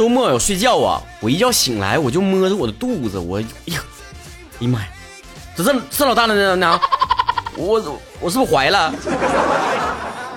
周末我睡觉啊，我一觉醒来我就摸着我的肚子，我哎呀，哎呀妈呀，这这这老大了呢？我我是不是怀了？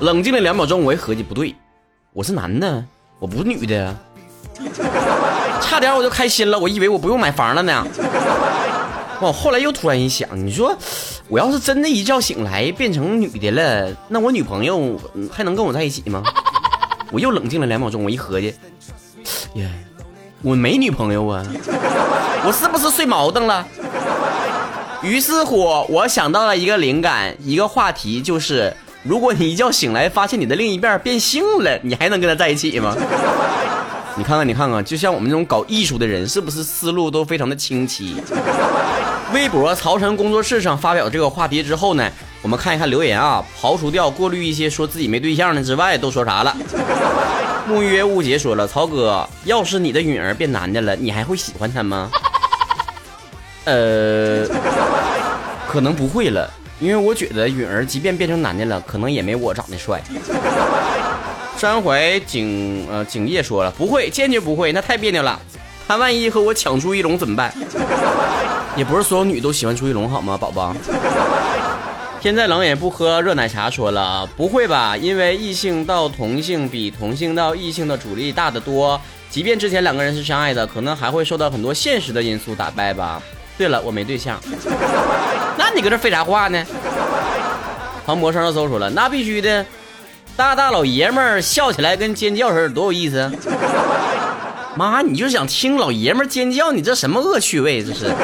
冷静了两秒钟，我一合计不对，我是男的，我不是女的，差点我就开心了，我以为我不用买房了呢。我后来又突然一想，你说我要是真的一觉醒来变成女的了，那我女朋友还能跟我在一起吗？我又冷静了两秒钟，我一合计，耶，我没女朋友啊，我是不是睡毛凳了？于是乎，我想到了一个灵感，一个话题，就是如果你一觉醒来发现你的另一半变性了，你还能跟他在一起吗？你看看，你看看，就像我们这种搞艺术的人，是不是思路都非常的清晰？微博曹晨工作室上发表这个话题之后呢，我们看一看留言啊，刨除掉过滤一些说自己没对象的之外，都说啥了？木约误解说了，曹哥，要是你的允儿变男的了，你还会喜欢他吗？呃，可能不会了，因为我觉得允儿即便变成男的了，可能也没我长得帅。山怀景呃景业说了，不会，坚决不会，那太别扭了。他万一和我抢朱一龙怎么办？也不是所有女都喜欢朱一龙好吗，宝宝？天在冷也不喝热奶茶。说了，不会吧？因为异性到同性比同性到异性的阻力大得多，即便之前两个人是相爱的，可能还会受到很多现实的因素打败吧。对了，我没对象。那你搁这废啥话呢？庞博上热搜说了，那必须的，大大老爷们儿笑起来跟尖叫似的，多有意思。妈，你就想听老爷们尖叫？你这什么恶趣味？这是。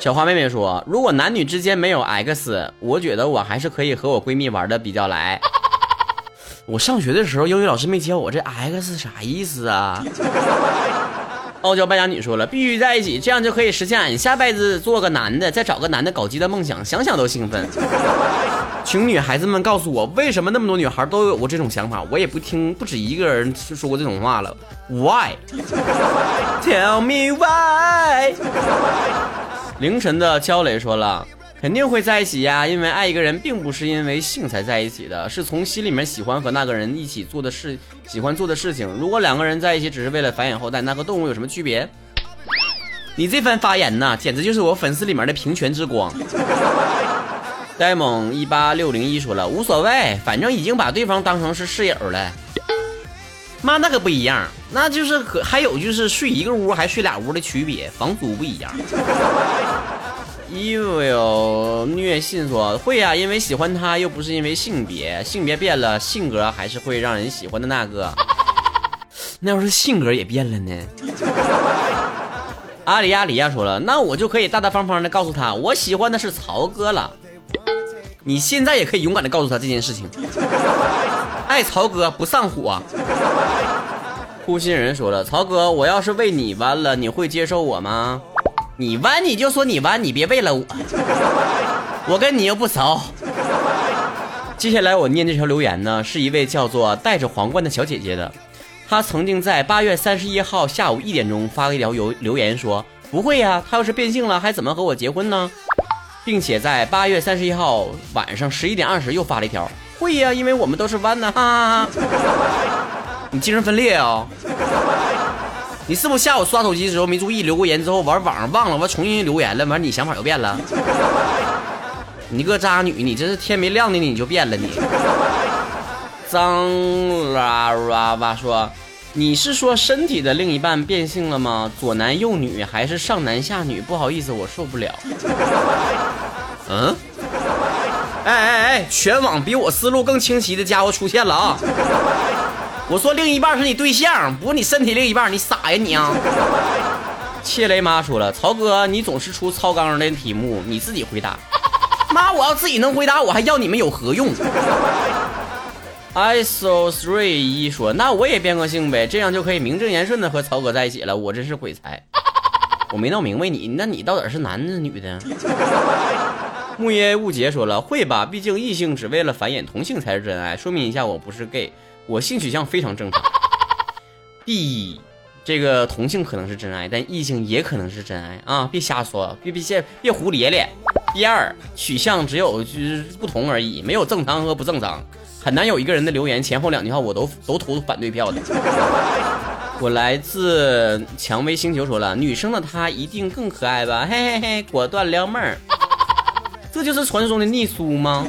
小花妹妹说：“如果男女之间没有 X，我觉得我还是可以和我闺蜜玩的比较来。”我上学的时候，英语老师没教我这 X 啥意思啊？傲娇败家女说了：“必须在一起，这样就可以实现俺下辈子做个男的，再找个男的搞基的梦想，想想都兴奋。”请女孩子们告诉我，为什么那么多女孩都有过这种想法？我也不听，不止一个人说过这种话了。Why？Tell me why？凌晨的焦磊说了，肯定会在一起呀，因为爱一个人并不是因为性才在一起的，是从心里面喜欢和那个人一起做的事，喜欢做的事情。如果两个人在一起只是为了繁衍后代，那和动物有什么区别？你这番发言呐，简直就是我粉丝里面的平权之光。呆萌一八六零一说了，无所谓，反正已经把对方当成是室友了。妈，那可不一样，那就是和还有就是睡一个屋还睡俩屋的区别，房租不一样。因为哦虐信说会呀，因为喜欢他又不是因为性别，性别变了，性格还是会让人喜欢的那个。那要是性格也变了呢？阿里亚里亚说了，那我就可以大大方方的告诉他，我喜欢的是曹哥了。你现在也可以勇敢的告诉他这件事情。曹哥不上火。呼吸人说了，曹哥，我要是为你弯了，你会接受我吗？你弯你就说你弯，你别为了我。我跟你又不熟。接下来我念这条留言呢，是一位叫做戴着皇冠的小姐姐的。她曾经在八月三十一号下午一点钟发了一条留留言说：“不会呀，她要是变性了，还怎么和我结婚呢？”并且在八月三十一号晚上十一点二十又发了一条，会呀，因为我们都是弯的，哈哈哈。你精神分裂啊？你是不是下午刷手机的时候没注意留过言之后玩网上忘了，完重新留言了，完你想法又变了？你个渣女，你这是天没亮的你就变了你。张啦啦哇说。你是说身体的另一半变性了吗？左男右女还是上男下女？不好意思，我受不了。嗯？哎哎哎！全网比我思路更清晰的家伙出现了啊！我说另一半是你对象，不是你身体另一半，你傻呀你啊！切雷妈说了，曹哥你总是出超纲的题目，你自己回答。妈，我要自己能回答，我还要你们有何用？iso three 一说，那我也变个性呗，这样就可以名正言顺的和曹哥在一起了。我真是鬼才，我没闹明白你，那你到底是男的女的？木叶误解说了，会吧，毕竟异性只为了繁衍，同性才是真爱。说明一下，我不是 gay，我性取向非常正常。第一，这个同性可能是真爱，但异性也可能是真爱啊，别瞎说，别别别别胡咧咧。第二，取向只有就是不同而已，没有正常和不正常。很难有一个人的留言前后两句话我都都投反对票的。我来自蔷薇星球，说了，女生的她一定更可爱吧？嘿嘿嘿，果断撩妹儿，这就是传说中的逆苏吗？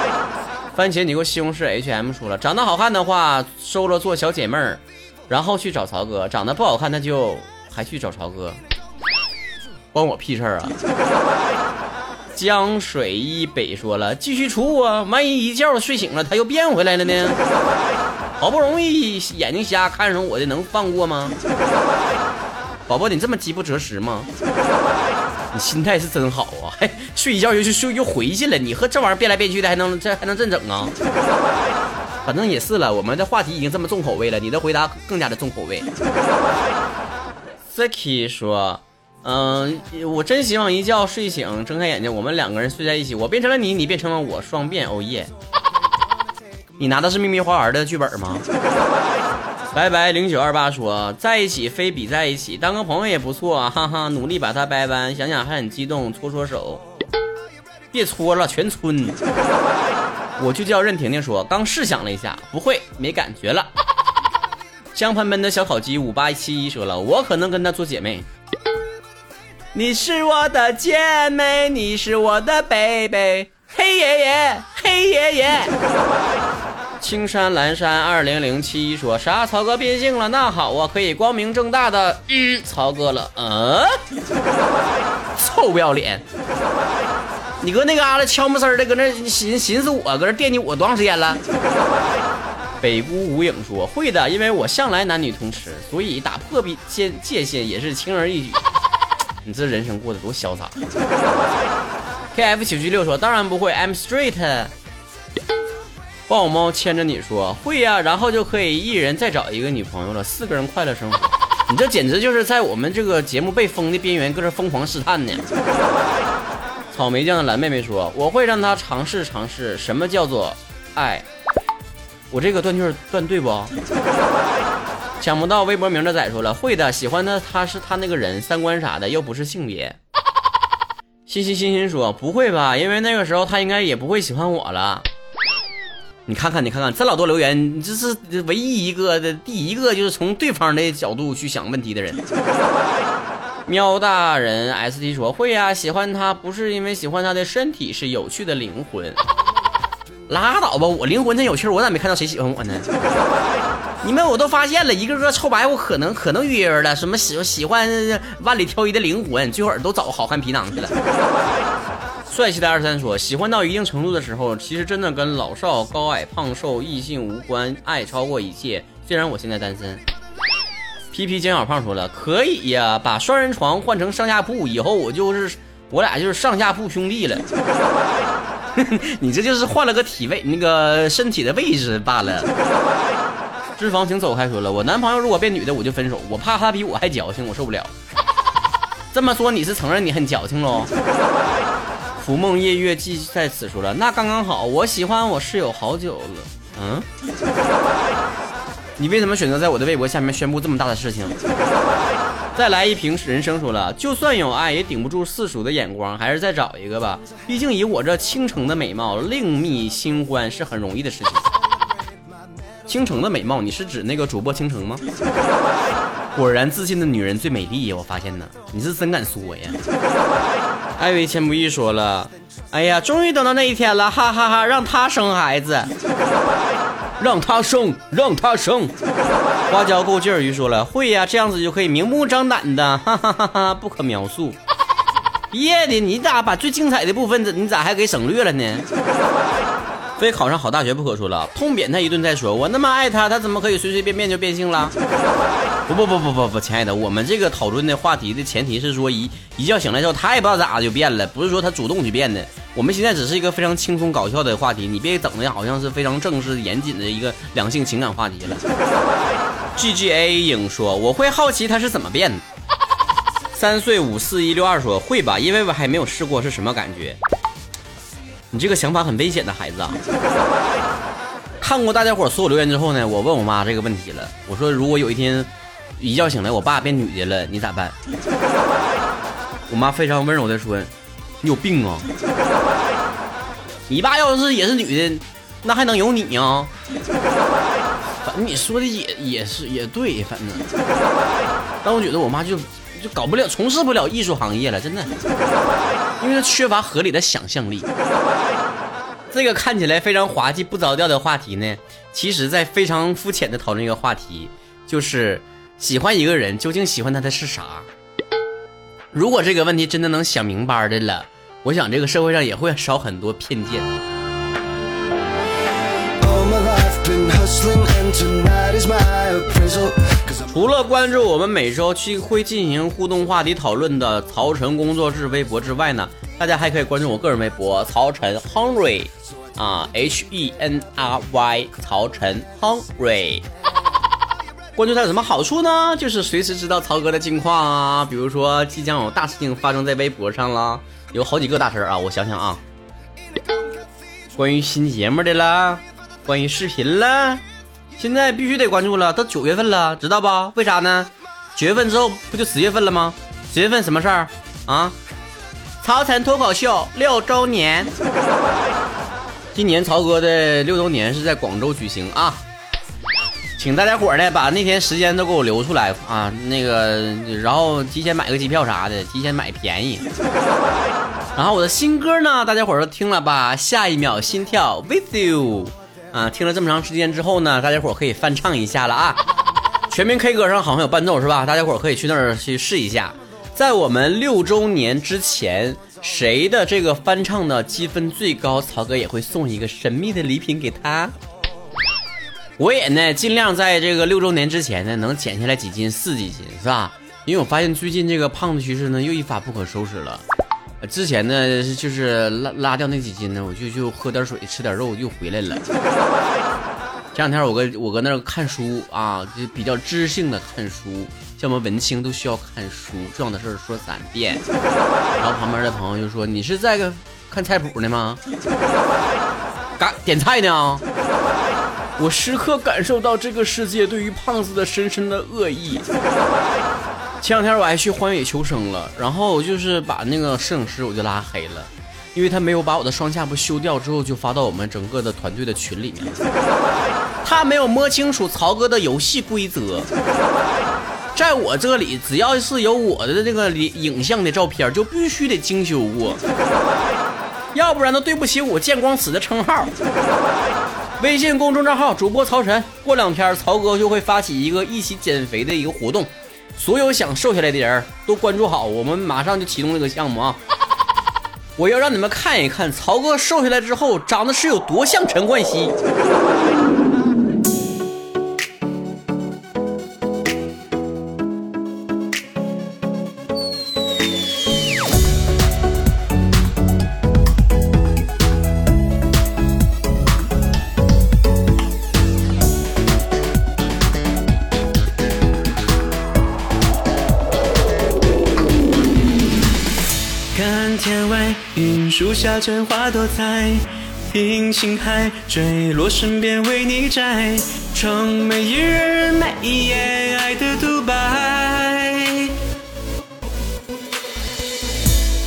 番茄，你给我西红柿 H M 说了，长得好看的话收了做小姐妹儿，然后去找曹哥；长得不好看那就还去找曹哥，关我屁事儿啊！江水一北说了，继续出啊！万一一觉睡醒了他又变回来了呢？好不容易眼睛瞎看上我的，能放过吗？宝宝，你这么饥不择食吗？你心态是真好啊！嘿，睡一觉就就又回去了，你和这玩意儿变来变去的，还能这还能这整啊？反正也是了，我们的话题已经这么重口味了，你的回答更加的重口味。Zaki 说。嗯，我真希望一觉睡醒，睁开眼睛，我们两个人睡在一起，我变成了你，你变成了我，双变，哦耶！你拿的是秘密花园的剧本吗？拜拜零九二八说在一起非比在一起，当个朋友也不错，哈哈，努力把他掰弯，想想还很激动，搓搓手，别搓了，全村。我就叫任婷婷说，刚试想了一下，不会，没感觉了。香喷喷的小烤鸡五八七一说了，我可能跟她做姐妹。你是我的姐妹，你是我的 baby，嘿爷爷，嘿爷爷。青山蓝山二零零七说啥？曹哥变性了？那好啊，可以光明正大的嗯曹哥了。嗯，臭不要脸！你搁那嘎达悄没声的搁那寻寻思我，搁那惦记我多长时间了？北孤无影说会的，因为我向来男女通吃，所以打破界界界限也是轻而易举。你这人生过得多潇洒！K F 九七六说：“当然不会，I'm straight。”豹猫牵着你说：“会呀，然后就可以一人再找一个女朋友了，四个人快乐生活。”你这简直就是在我们这个节目被封的边缘，搁这疯狂试探呢。草莓酱的蓝妹妹说：“我会让他尝试尝试什么叫做爱。”我这个断句断对不？想不到微博名的仔说了会的，喜欢的他是他那个人三观啥的，又不是性别。欣欣欣欣说不会吧，因为那个时候他应该也不会喜欢我了。你看看你看看这老多留言，你这是唯一一个的第一个就是从对方的角度去想问题的人。喵大人 ST 说会呀，喜欢他不是因为喜欢他的身体，是有趣的灵魂。拉倒吧，我灵魂真有趣，我咋没看到谁喜欢我呢？你们我都发现了，一个个臭白，我可能可能约了，什么喜喜欢万里挑一的灵魂，最后都找个好看皮囊去了。帅气的二三说，喜欢到一定程度的时候，其实真的跟老少、高矮、胖瘦、异性无关，爱超过一切。虽然我现在单身。皮皮姜小胖说了，可以呀，把双人床换成上下铺，以后我就是我俩就是上下铺兄弟了。你这就是换了个体位，那个身体的位置罢了。脂肪，请走开。说了，我男朋友如果变女的，我就分手。我怕他比我还矫情，我受不了。这么说，你是承认你很矫情喽？浮梦夜月记在此。处了，那刚刚好。我喜欢我室友好久了。嗯？你为什么选择在我的微博下面宣布这么大的事情？再来一瓶人生。说了，就算有爱，也顶不住世俗的眼光，还是再找一个吧。毕竟以我这倾城的美貌，另觅新欢是很容易的事情。倾城的美貌，你是指那个主播倾城吗？果然，自信的女人最美丽呀！我发现呢，你是真敢说呀。艾薇千不易说了，哎呀，终于等到那一天了，哈哈哈！让他生孩子，让他生，让他生。花椒够劲儿鱼说了，会呀，这样子就可以明目张胆的，哈哈哈哈，不可描述。别的，你咋把最精彩的部分，你咋还给省略了呢？非考上好大学不可说了，痛扁他一顿再说。我那么爱他，他怎么可以随随便便就变性了？不不不不不不，亲爱的，我们这个讨论的话题的前提是说一一觉醒来之后，他也不知道咋就变了，不是说他主动去变的。我们现在只是一个非常轻松搞笑的话题，你别整的好像是非常正式严谨的一个两性情感话题了。G G A 影说我会好奇他是怎么变的。三岁五四一六二说会吧，因为我还没有试过是什么感觉。你这个想法很危险的孩子啊！看过大家伙所有留言之后呢，我问我妈这个问题了。我说，如果有一天一觉醒来，我爸变女的了，你咋办？我妈非常温柔的说：“你有病啊！你爸要是也是女的，那还能有你啊？”反正你说的也也是也对，反正，但我觉得我妈就就搞不了，从事不了艺术行业了，真的，因为他缺乏合理的想象力。这个看起来非常滑稽不着调的话题呢，其实在非常肤浅的讨论一个话题，就是喜欢一个人究竟喜欢他的是啥？如果这个问题真的能想明白的了，我想这个社会上也会少很多偏见。除了关注我们每周去会进行互动话题讨论的曹晨工作室微博之外呢，大家还可以关注我个人微博曹晨 Henry。啊，H E N R Y，曹晨 Henry。关注他有什么好处呢？就是随时知道曹哥的近况啊，比如说即将有大事情发生在微博上了，有好几个大事啊，我想想啊，关于新节目的啦，关于视频啦，现在必须得关注了，都九月份了，知道不？为啥呢？九月份之后不就十月份了吗？十月份什么事儿啊？曹晨脱口秀六周年。今年曹哥的六周年是在广州举行啊，请大家伙呢把那天时间都给我留出来啊，那个然后提前买个机票啥的，提前买便宜。然后我的新歌呢，大家伙都听了吧？下一秒心跳 with you 啊，听了这么长时间之后呢，大家伙可以翻唱一下了啊。全民 K 歌上好像有伴奏是吧？大家伙可以去那儿去试一下。在我们六周年之前。谁的这个翻唱的积分最高，曹哥也会送一个神秘的礼品给他。我也呢，尽量在这个六周年之前呢，能减下来几斤是几斤，是吧？因为我发现最近这个胖的趋势呢，又一发不可收拾了。之前呢，就是拉拉掉那几斤呢，我就就喝点水，吃点肉，又回来了。这两天我搁我搁那看书啊，就比较知性的看书。像我们文青都需要看书，重要的事儿说三遍。然后旁边的朋友就说：“你是在个看菜谱呢吗？嘎点菜呢？”我时刻感受到这个世界对于胖子的深深的恶意。前两天我还去荒野求生了，然后就是把那个摄影师我就拉黑了，因为他没有把我的双下巴修掉之后就发到我们整个的团队的群里面，他没有摸清楚曹哥的游戏规则。在我这里，只要是有我的这个影像的照片，就必须得精修过，要不然都对不起我见光死的称号。微信公众账号主播曹晨，过两天曹哥就会发起一个一起减肥的一个活动，所有想瘦下来的人都关注好，我们马上就启动这个项目啊！我要让你们看一看曹哥瘦下来之后长得是有多像陈冠希。看天外云树下春花多彩，听星海坠落，身边为你摘，窗每一日每一夜爱的独白，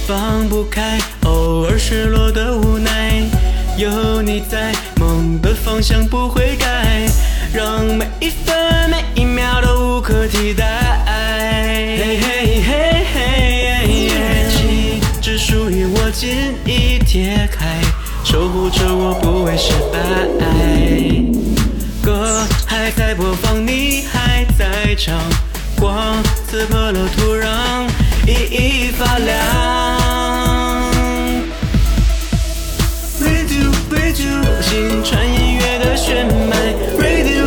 放不开，偶尔失落的无奈，有你在，梦的方向不会改，让每一分每一秒都无可替代。嘿嘿。于我今。解开，守护着我不会失败。歌还在播放，你还在唱，光刺破了土壤，熠熠发亮。Radio Radio，心传音乐的血脉。Radio，